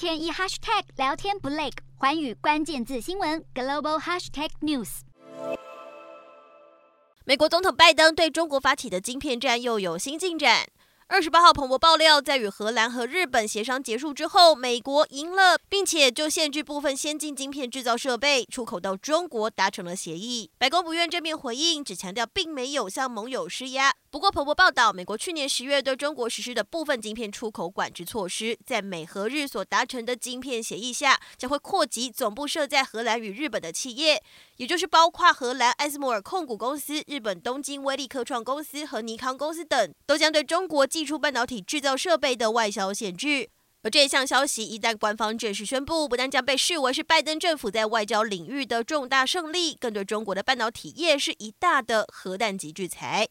天一 hashtag 聊天不累，寰宇关键字新闻 global hashtag news。美国总统拜登对中国发起的晶片战又有新进展。二十八号，彭博爆料，在与荷兰和日本协商结束之后，美国赢了，并且就限制部分先进晶片制造设备出口到中国达成了协议。白宫不愿正面回应，只强调并没有向盟友施压。不过，彭博报道，美国去年十月对中国实施的部分晶片出口管制措施，在美荷日所达成的晶片协议下，将会扩及总部设在荷兰与日本的企业，也就是包括荷兰艾斯摩尔控股公司、日本东京威力科创公司和尼康公司等，都将对中国祭出半导体制造设备的外销限制。而这一项消息一旦官方正式宣布，不但将被视为是拜登政府在外交领域的重大胜利，更对中国的半导体业是一大的核弹级制裁。